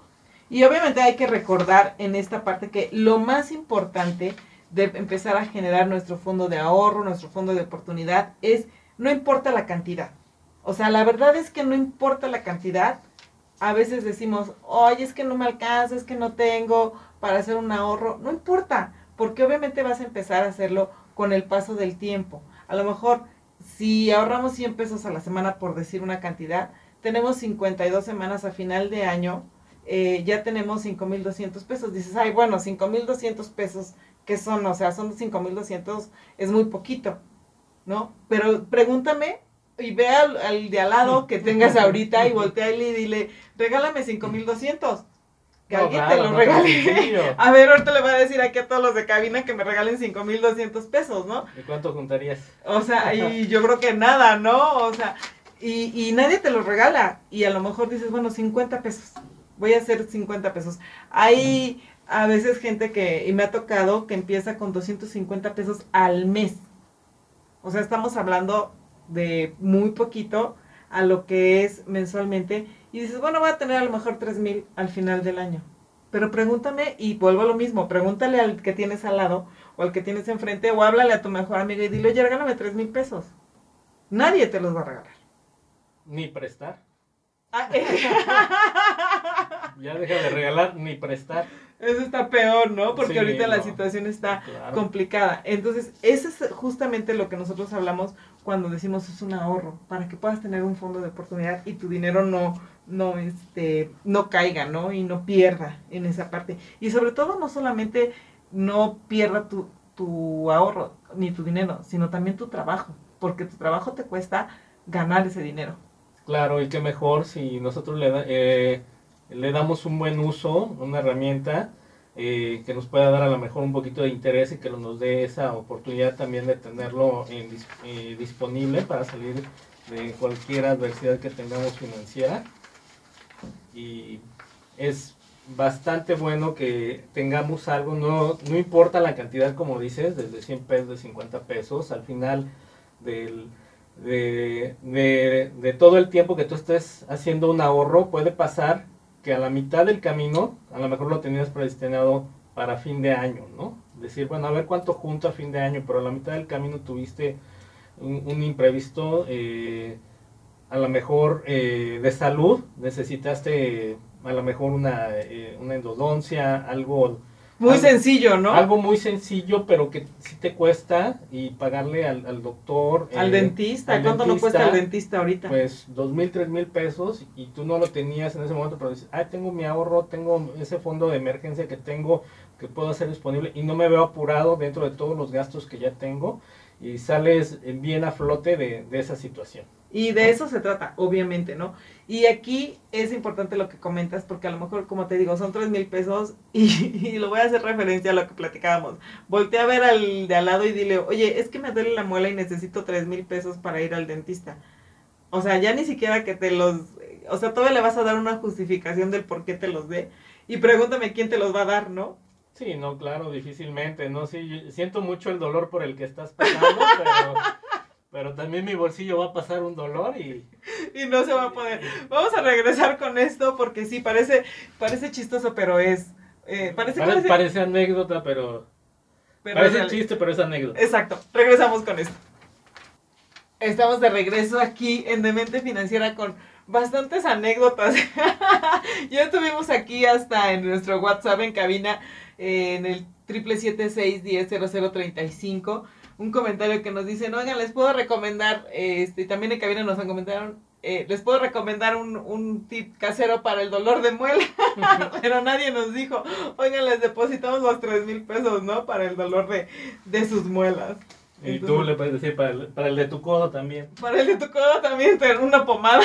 Speaker 1: Y obviamente hay que recordar en esta parte que lo más importante de empezar a generar nuestro fondo de ahorro, nuestro fondo de oportunidad, es no importa la cantidad. O sea, la verdad es que no importa la cantidad. A veces decimos, oye, es que no me alcanza, es que no tengo para hacer un ahorro. No importa, porque obviamente vas a empezar a hacerlo con el paso del tiempo. A lo mejor, si ahorramos 100 pesos a la semana, por decir una cantidad, tenemos 52 semanas a final de año, eh, ya tenemos 5.200 pesos. Dices, ay, bueno, 5.200 pesos, ¿qué son? O sea, son 5.200, es muy poquito, ¿no? Pero pregúntame y ve al, al de al lado que tengas ahorita y voltea y dile, regálame 5.200 que alguien te lo regale. a ver, ahorita le voy a decir aquí a todos los de cabina que me regalen 5200 pesos, ¿no?
Speaker 3: ¿Y cuánto juntarías?
Speaker 1: O sea, y yo creo que nada, ¿no? O sea, y, y nadie te lo regala. Y a lo mejor dices, bueno, 50 pesos. Voy a hacer 50 pesos. Hay a veces gente que, y me ha tocado, que empieza con 250 pesos al mes. O sea, estamos hablando de muy poquito a lo que es mensualmente y dices, bueno, voy a tener a lo mejor tres mil al final del año. Pero pregúntame y vuelvo a lo mismo, pregúntale al que tienes al lado o al que tienes enfrente o háblale a tu mejor amiga y dile, oye, regálame tres mil pesos. Nadie te los va a regalar.
Speaker 3: Ni prestar. Ah, eh. ya deja de regalar ni prestar.
Speaker 1: Eso está peor, ¿no? Porque ahorita la situación está complicada. Entonces, eso es justamente lo que nosotros hablamos cuando decimos es un ahorro, para que puedas tener un fondo de oportunidad y tu dinero no, no, este, no caiga, ¿no? Y no pierda en esa parte. Y sobre todo, no solamente no pierda tu, tu ahorro ni tu dinero, sino también tu trabajo, porque tu trabajo te cuesta ganar ese dinero.
Speaker 3: Claro, y qué mejor si nosotros le, eh, le damos un buen uso, una herramienta eh, que nos pueda dar a lo mejor un poquito de interés y que nos dé esa oportunidad también de tenerlo eh, disponible para salir de cualquier adversidad que tengamos financiera. Y es bastante bueno que tengamos algo, no, no importa la cantidad como dices, desde 100 pesos, de 50 pesos, al final de, de, de todo el tiempo que tú estés haciendo un ahorro puede pasar que a la mitad del camino, a lo mejor lo tenías predestinado para fin de año, ¿no? Decir, bueno, a ver cuánto junto a fin de año, pero a la mitad del camino tuviste un, imprevisto, eh, a lo mejor eh, de salud, necesitaste a lo mejor una, eh, una endodoncia, algo
Speaker 1: muy sencillo, ¿no?
Speaker 3: Algo muy sencillo, pero que sí te cuesta y pagarle al, doctor.
Speaker 1: Al eh, dentista. ¿Cuánto no cuesta el dentista ahorita?
Speaker 3: Pues dos mil, tres mil pesos y tú no lo tenías en ese momento, pero dices, ah, tengo mi ahorro, tengo ese fondo de emergencia que tengo, que puedo hacer disponible y no me veo apurado dentro de todos los gastos que ya tengo y sales bien a flote de, de esa situación.
Speaker 1: Y de eso se trata, obviamente, ¿no? Y aquí es importante lo que comentas, porque a lo mejor, como te digo, son tres mil pesos y, lo voy a hacer referencia a lo que platicábamos. Voltea a ver al de al lado y dile, oye, es que me duele la muela y necesito tres mil pesos para ir al dentista. O sea, ya ni siquiera que te los, o sea, todavía le vas a dar una justificación del por qué te los dé. Y pregúntame quién te los va a dar, ¿no?
Speaker 3: Sí, no, claro, difícilmente, ¿no? Sí, siento mucho el dolor por el que estás pasando, pero, pero también mi bolsillo va a pasar un dolor y...
Speaker 1: Y no se va a poder. Vamos a regresar con esto porque sí, parece, parece chistoso, pero es... eh, parece,
Speaker 3: Parece,
Speaker 1: parece-
Speaker 3: parece anécdota, pero...
Speaker 1: pero
Speaker 3: parece
Speaker 1: real.
Speaker 3: chiste, pero es anécdota.
Speaker 1: Exacto, regresamos con esto. Estamos de regreso aquí en Demente Financiera con bastantes anécdotas. ya tuvimos aquí hasta en nuestro WhatsApp en cabina, eh, en el 777-610-0035, un comentario que nos dicen, oigan, les puedo recomendar, este, también en cabina nos han comentaron, eh, les puedo recomendar un, un tip casero para el dolor de muela, pero nadie nos dijo, oigan, les depositamos los tres mil pesos, ¿no? Para el dolor de, de sus muelas.
Speaker 3: Y tú le puedes decir para el, para el de tu codo también.
Speaker 1: Para el de tu codo también tener una pomada.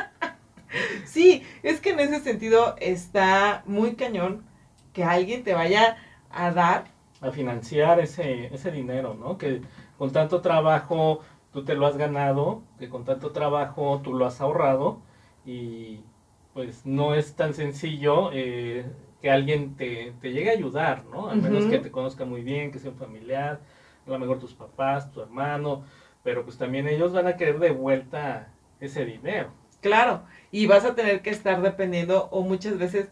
Speaker 1: sí, es que en ese sentido está muy cañón que alguien te vaya a dar.
Speaker 3: A financiar ese, ese dinero, ¿no? Que con tanto trabajo tú te lo has ganado, que con tanto trabajo tú lo has ahorrado y pues no es tan sencillo eh, que alguien te, te llegue a ayudar, ¿no? Al menos que te conozca muy bien, que sea un familiar, a lo mejor tus papás, tu hermano, pero pues también ellos van a querer de vuelta ese dinero.
Speaker 1: Claro, y vas a tener que estar dependiendo o muchas veces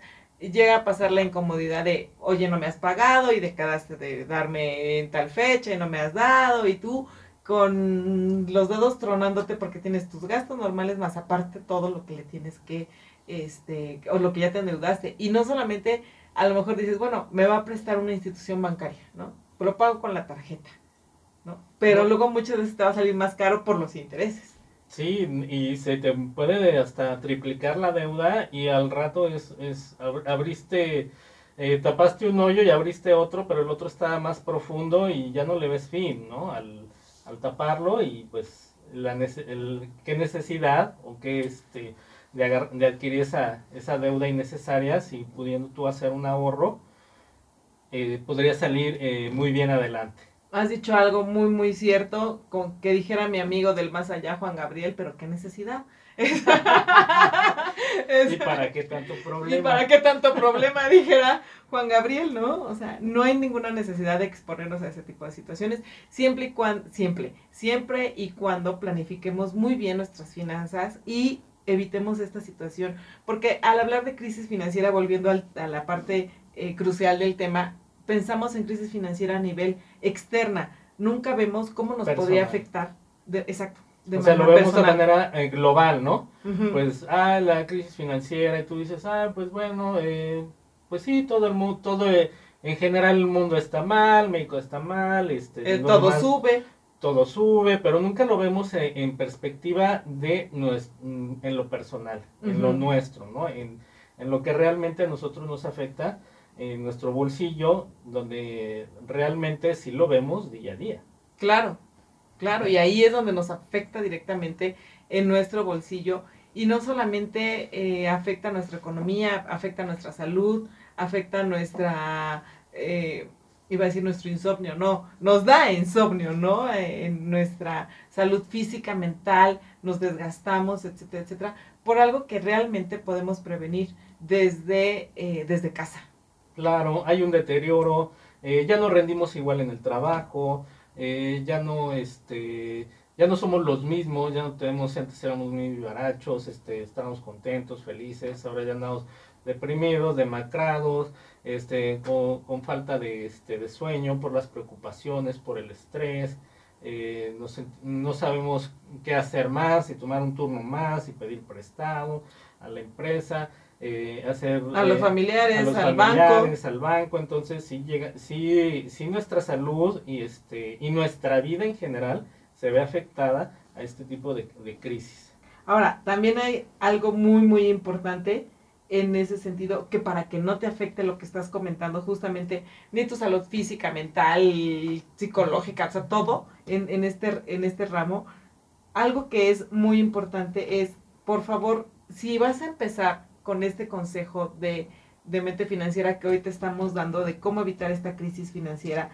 Speaker 1: llega a pasar la incomodidad de, oye, no me has pagado y dejaste de darme en tal fecha y no me has dado y tú con los dedos tronándote porque tienes tus gastos normales más aparte todo lo que le tienes que, este, o lo que ya te endeudaste. Y no solamente, a lo mejor dices, bueno, me va a prestar una institución bancaria, ¿no? Pero pago con la tarjeta, ¿no? Pero
Speaker 3: No.
Speaker 1: luego muchas veces te va a salir más caro por los intereses.
Speaker 3: Sí, y se te puede hasta triplicar la deuda y al rato es, es ab- abriste, eh, tapaste un hoyo y abriste otro, pero el otro está más profundo y ya no le ves fin, ¿no? Al, al taparlo y pues la el, qué necesidad o qué este de, agar- de adquirir esa, esa deuda innecesaria si pudiendo tú hacer un ahorro eh, podría salir eh, muy bien adelante.
Speaker 1: Has dicho algo muy, muy cierto, con que dijera mi amigo del más allá, Juan Gabriel, pero qué necesidad. Es-
Speaker 3: ¿Y para qué tanto problema?
Speaker 1: ¿Y para qué tanto problema? Dijera Juan Gabriel, ¿no? O sea, no hay ninguna necesidad de exponernos a ese tipo de situaciones, siempre y cuando, siempre, siempre y cuando planifiquemos muy bien nuestras finanzas y evitemos esta situación. Porque al hablar de crisis financiera, volviendo al- a la parte eh, crucial del tema, pensamos en crisis financiera a nivel externa. Nunca vemos cómo nos podría afectar. De, exacto. De
Speaker 3: o sea, lo vemos de manera eh, global, ¿no? Pues, ah, la crisis financiera, y tú dices, ah, pues bueno, eh, pues sí, todo el mundo, todo, eh, en general el mundo está mal, México está mal, este,
Speaker 1: Eh, todo sube.
Speaker 3: todo sube, pero nunca lo vemos eh, en perspectiva de mm, en lo personal, en lo nuestro, ¿no? En, en lo que realmente a nosotros nos afecta, en nuestro bolsillo, donde realmente sí lo vemos día a día.
Speaker 1: Claro, claro, y ahí es donde nos afecta directamente en nuestro bolsillo y no solamente eh, afecta nuestra economía, afecta nuestra salud, afecta nuestra, eh, iba a decir nuestro insomnio, no, nos da insomnio, ¿no? En nuestra salud física, mental, nos desgastamos, etcétera, etcétera, por algo que realmente podemos prevenir desde, eh, desde casa.
Speaker 3: Claro, hay un deterioro, eh, ya no rendimos igual en el trabajo, eh, ya no, este, ya no somos los mismos, ya no tenemos, antes éramos muy vivarachos, este, estábamos contentos, felices, ahora ya andamos deprimidos, demacrados, este, con, falta de, este, de sueño por las preocupaciones, por el estrés, eh, no sabemos qué hacer más, si tomar un turno más, si pedir prestado a la empresa, eh, hacer...
Speaker 1: A los
Speaker 3: eh,
Speaker 1: familiares,
Speaker 3: a los
Speaker 1: al banco.
Speaker 3: familiares, al banco, entonces sí llega, sí, sí nuestra salud y este y nuestra vida en general se ve afectada a este tipo de, de crisis.
Speaker 1: Ahora, también hay algo muy, muy importante en ese sentido, que para que no te afecte lo que estás comentando, justamente, ni tu salud física, mental, psicológica, o sea, todo en, en, este, en este ramo, algo que es muy importante es, por favor, si vas a empezar con este consejo de, de mente financiera que hoy te estamos dando, de cómo evitar esta crisis financiera,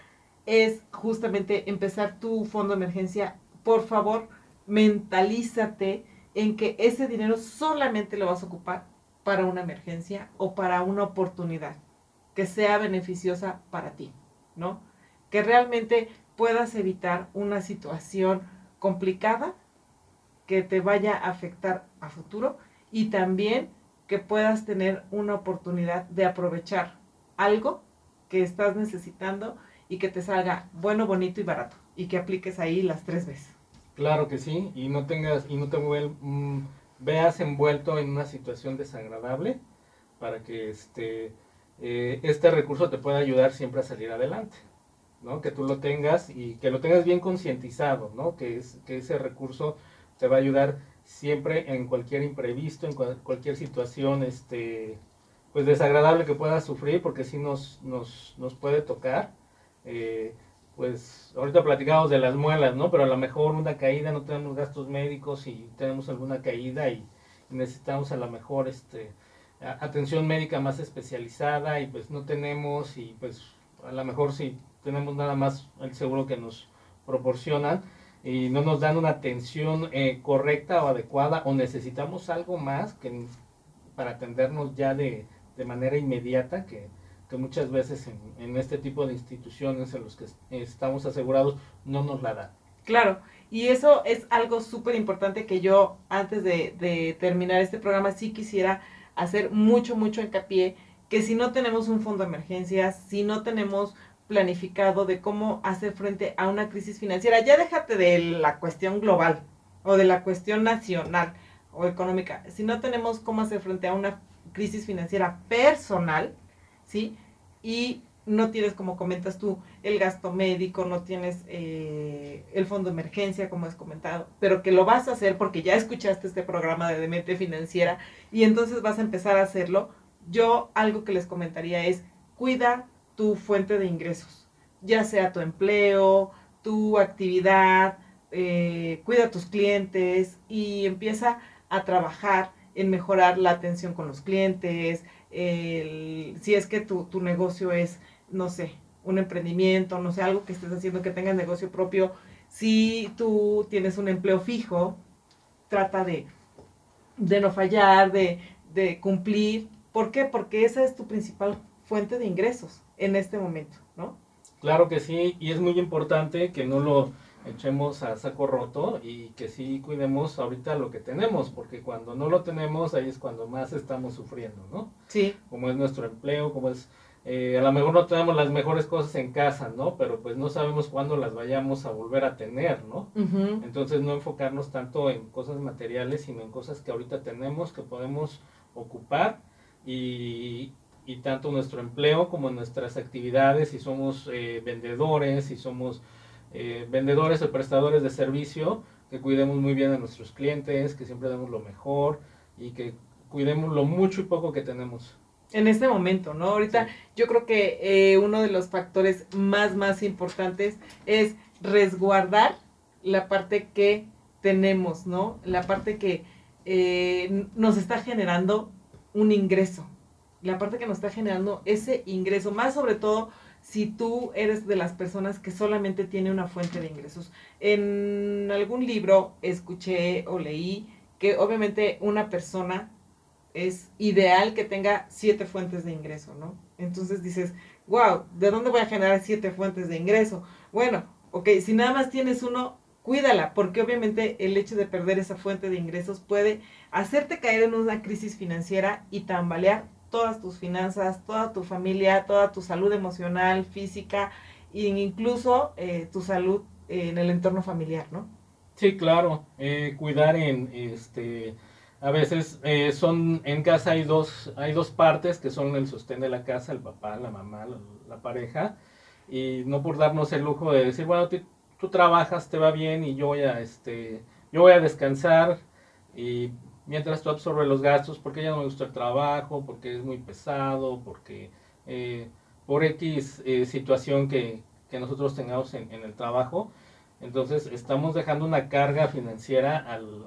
Speaker 1: es justamente empezar tu fondo de emergencia, por favor, mentalízate en que ese dinero solamente lo vas a ocupar para una emergencia o para una oportunidad que sea beneficiosa para ti, ¿no? Que realmente puedas evitar una situación complicada que te vaya a afectar a futuro y también que puedas tener una oportunidad de aprovechar algo que estás necesitando y que te salga bueno, bonito y barato y que apliques ahí las tres veces.
Speaker 3: Claro que sí, y no tengas y no te mm, veas envuelto en una situación desagradable para que este eh, este recurso te pueda ayudar siempre a salir adelante, ¿no? Que tú lo tengas y que lo tengas bien concientizado, ¿no? Que es que ese recurso te va a ayudar siempre en cualquier imprevisto, en cualquier situación este, pues desagradable que puedas sufrir, porque si nos, nos, nos puede tocar. Eh, pues ahorita platicamos de las muelas, ¿no? Pero a lo mejor una caída, no tenemos gastos médicos y tenemos alguna caída y, necesitamos a lo mejor este, atención médica más especializada y pues no tenemos y pues a lo mejor si tenemos nada más el seguro que nos proporcionan, y no nos dan una atención eh, correcta o adecuada o necesitamos algo más que para atendernos ya de, de manera inmediata que, que muchas veces en, en, este tipo de instituciones en los que estamos asegurados no nos la dan.
Speaker 1: Claro, y eso es algo súper importante que yo antes de, de terminar este programa sí quisiera hacer mucho, mucho hincapié, que si no tenemos un fondo de emergencias, si no tenemos planificado de cómo hacer frente a una crisis financiera. Ya déjate de la cuestión global o de la cuestión nacional o económica. Si no tenemos cómo hacer frente a una crisis financiera personal, ¿sí? Y no tienes, como comentas tú, el gasto médico, no tienes eh, el fondo de emergencia, como has comentado, pero que lo vas a hacer porque ya escuchaste este programa de Demente Financiera y entonces vas a empezar a hacerlo. Yo algo que les comentaría es, cuida tu fuente de ingresos, ya sea tu empleo, tu actividad, eh, cuida a tus clientes y empieza a trabajar en mejorar la atención con los clientes, si es que tu, tu, negocio es, no sé, un emprendimiento, no sé, algo que estés haciendo que tengas negocio propio, si tú tienes un empleo fijo, trata de, de no fallar, de, de cumplir. ¿Por qué? Porque esa es tu principal fuente de ingresos en este momento, ¿no?
Speaker 3: Claro que sí, y es muy importante que no lo echemos a saco roto y que sí cuidemos ahorita lo que tenemos, porque cuando no lo tenemos, ahí es cuando más estamos sufriendo, ¿no?
Speaker 1: Sí.
Speaker 3: Como es nuestro empleo, como es, eh, a lo mejor no tenemos las mejores cosas en casa, ¿no? Pero pues no sabemos cuándo las vayamos a volver a tener, ¿no? Entonces no enfocarnos tanto en cosas materiales, sino en cosas que ahorita tenemos, que podemos ocupar y, y tanto nuestro empleo como nuestras actividades, si somos eh, vendedores, si somos eh, vendedores o prestadores de servicio, que cuidemos muy bien a nuestros clientes, que siempre demos lo mejor y que cuidemos lo mucho y poco que tenemos.
Speaker 1: En este momento, ¿no? Ahorita yo creo que eh, uno de los factores más, más importantes es resguardar la parte que tenemos, ¿no? La parte que nos está generando un ingreso, la parte que nos está generando ese ingreso, más sobre todo si tú eres de las personas que solamente tiene una fuente de ingresos. En algún libro escuché o leí que obviamente una persona es ideal que tenga siete fuentes de ingreso, ¿no? Entonces dices, wow, ¿de dónde voy a generar siete fuentes de ingreso? Bueno, ok, si nada más tienes uno, cuídala, porque obviamente el hecho de perder esa fuente de ingresos puede hacerte caer en una crisis financiera y tambalear todas tus finanzas, toda tu familia, toda tu salud emocional, física e incluso eh, tu salud en el entorno familiar, ¿no?
Speaker 3: Sí, claro. Eh, cuidar en, este, a veces eh, son, en casa hay dos, hay dos partes que son el sostén de la casa, el papá, la mamá, la, pareja, y no por darnos el lujo de decir, bueno, tú trabajas, te va bien y yo voy a, este, yo voy a descansar y mientras tú absorbes los gastos, porque ya no me gusta el trabajo, porque es muy pesado, porque eh, por X eh, situación que, nosotros tengamos en, el trabajo, entonces estamos dejando una carga financiera al,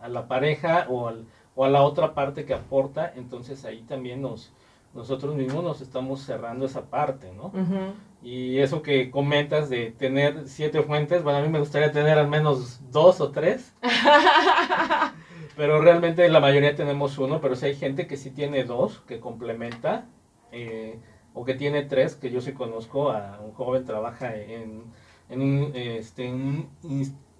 Speaker 3: a la pareja o, al, o, a la otra parte que aporta, entonces ahí también nos, nosotros mismos nos estamos cerrando esa parte, ¿no?
Speaker 1: Ujú.
Speaker 3: Y eso que comentas de tener siete fuentes, bueno, a mí me gustaría tener al menos dos o tres. pero realmente la mayoría tenemos uno, pero si hay gente que sí tiene dos, que complementa, eh, o que tiene tres, que yo sí conozco a un joven, trabaja en, en, un, este, en,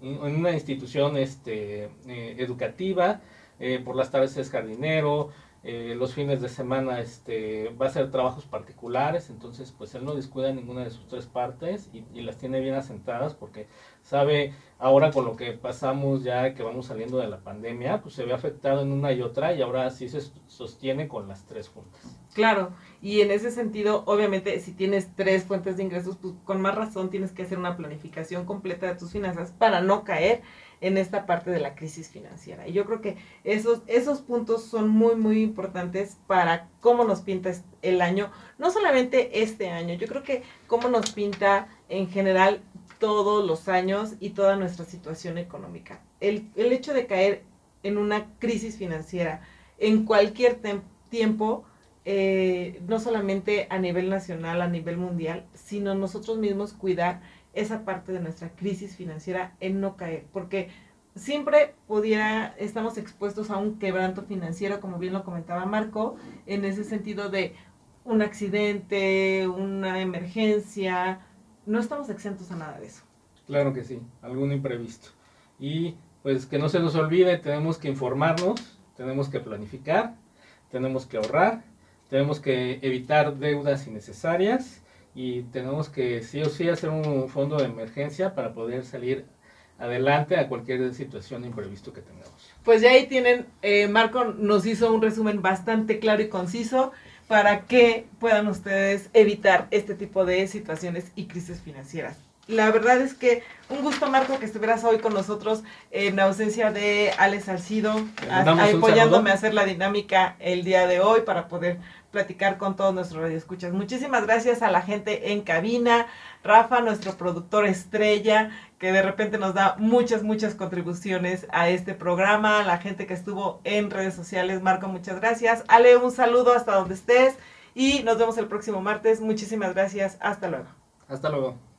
Speaker 3: una institución este, eh, educativa, eh, por las tardes es jardinero, eh, los fines de semana este, va a hacer trabajos particulares, entonces pues él no descuida ninguna de sus tres partes y las tiene bien asentadas porque sabe ahora con lo que pasamos ya que vamos saliendo de la pandemia, pues se ve afectado en una y otra y ahora sí se sostiene con las tres juntas.
Speaker 1: Claro, y en ese sentido, obviamente, si tienes tres fuentes de ingresos, pues con más razón tienes que hacer una planificación completa de tus finanzas para no caer en esta parte de la crisis financiera. Y yo creo que esos, esos puntos son muy, muy importantes para cómo nos pinta el año, no solamente este año, yo creo que cómo nos pinta en general todos los años y toda nuestra situación económica. El, el hecho de caer en una crisis financiera en cualquier tiempo, eh, no solamente a nivel nacional, a nivel mundial, sino nosotros mismos cuidar esa parte de nuestra crisis financiera en no caer, porque siempre pudiera, estamos expuestos a un quebranto financiero, como bien lo comentaba Marco, en ese sentido de un accidente, una emergencia, no estamos exentos a nada de eso.
Speaker 3: Claro que sí, algún imprevisto. Y pues que no se nos olvide, tenemos que informarnos, tenemos que planificar, tenemos que ahorrar, tenemos que evitar deudas innecesarias y tenemos que sí o sí hacer un fondo de emergencia para poder salir adelante a cualquier situación imprevisto que tengamos.
Speaker 1: Pues ya ahí tienen, eh, Marco nos hizo un resumen bastante claro y conciso para que puedan ustedes evitar este tipo de situaciones y crisis financieras. La verdad es que un gusto, Marco, que estuvieras hoy con nosotros en ausencia de Alex Salcido,
Speaker 3: Le
Speaker 1: a-
Speaker 3: mandamos un
Speaker 1: apoyándome a hacer la dinámica el día de hoy para poder platicar con todos nuestros radioescuchas. Muchísimas gracias a la gente en cabina, Rafa, nuestro productor estrella, que de repente nos da muchas, muchas contribuciones a este programa, la gente que estuvo en redes sociales, Marco, muchas gracias. Ale, un saludo hasta donde estés y nos vemos el próximo martes. Muchísimas gracias. Hasta luego.
Speaker 3: Hasta luego.